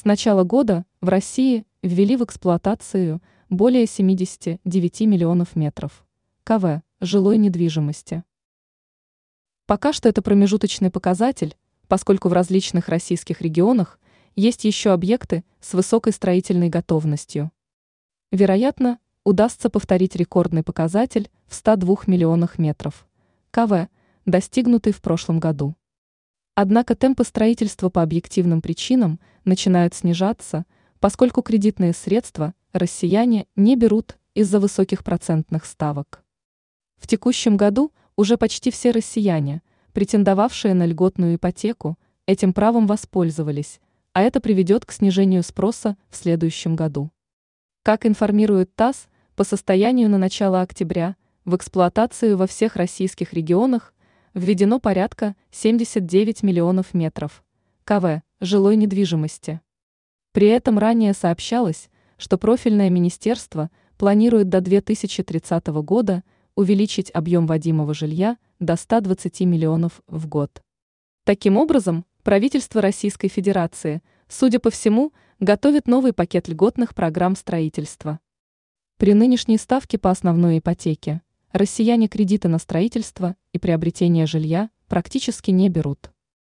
С начала года в России ввели в эксплуатацию более 79 миллионов метров КВ жилой недвижимости. Пока что это промежуточный показатель, поскольку в различных российских регионах есть еще объекты с высокой строительной готовностью. Вероятно, удастся повторить рекордный показатель в 102 миллионах метров КВ, достигнутый в прошлом году. Однако темпы строительства по объективным причинам начинают снижаться, поскольку кредитные средства россияне не берут из-за высоких процентных ставок. В текущем году уже почти все россияне, претендовавшие на льготную ипотеку, этим правом воспользовались, а это приведет к снижению спроса в следующем году. Как информирует ТАСС, по состоянию на начало октября в эксплуатацию во всех российских регионах введено порядка 79 миллионов метров КВ жилой недвижимости. При этом ранее сообщалось, что профильное министерство планирует до 2030 года увеличить объем вводимого жилья до 120 миллионов в год. Таким образом, правительство Российской Федерации, судя по всему, готовит новый пакет льготных программ строительства. При нынешней ставке по основной ипотеке россияне кредиты на строительство и приобретение жилья практически не берут.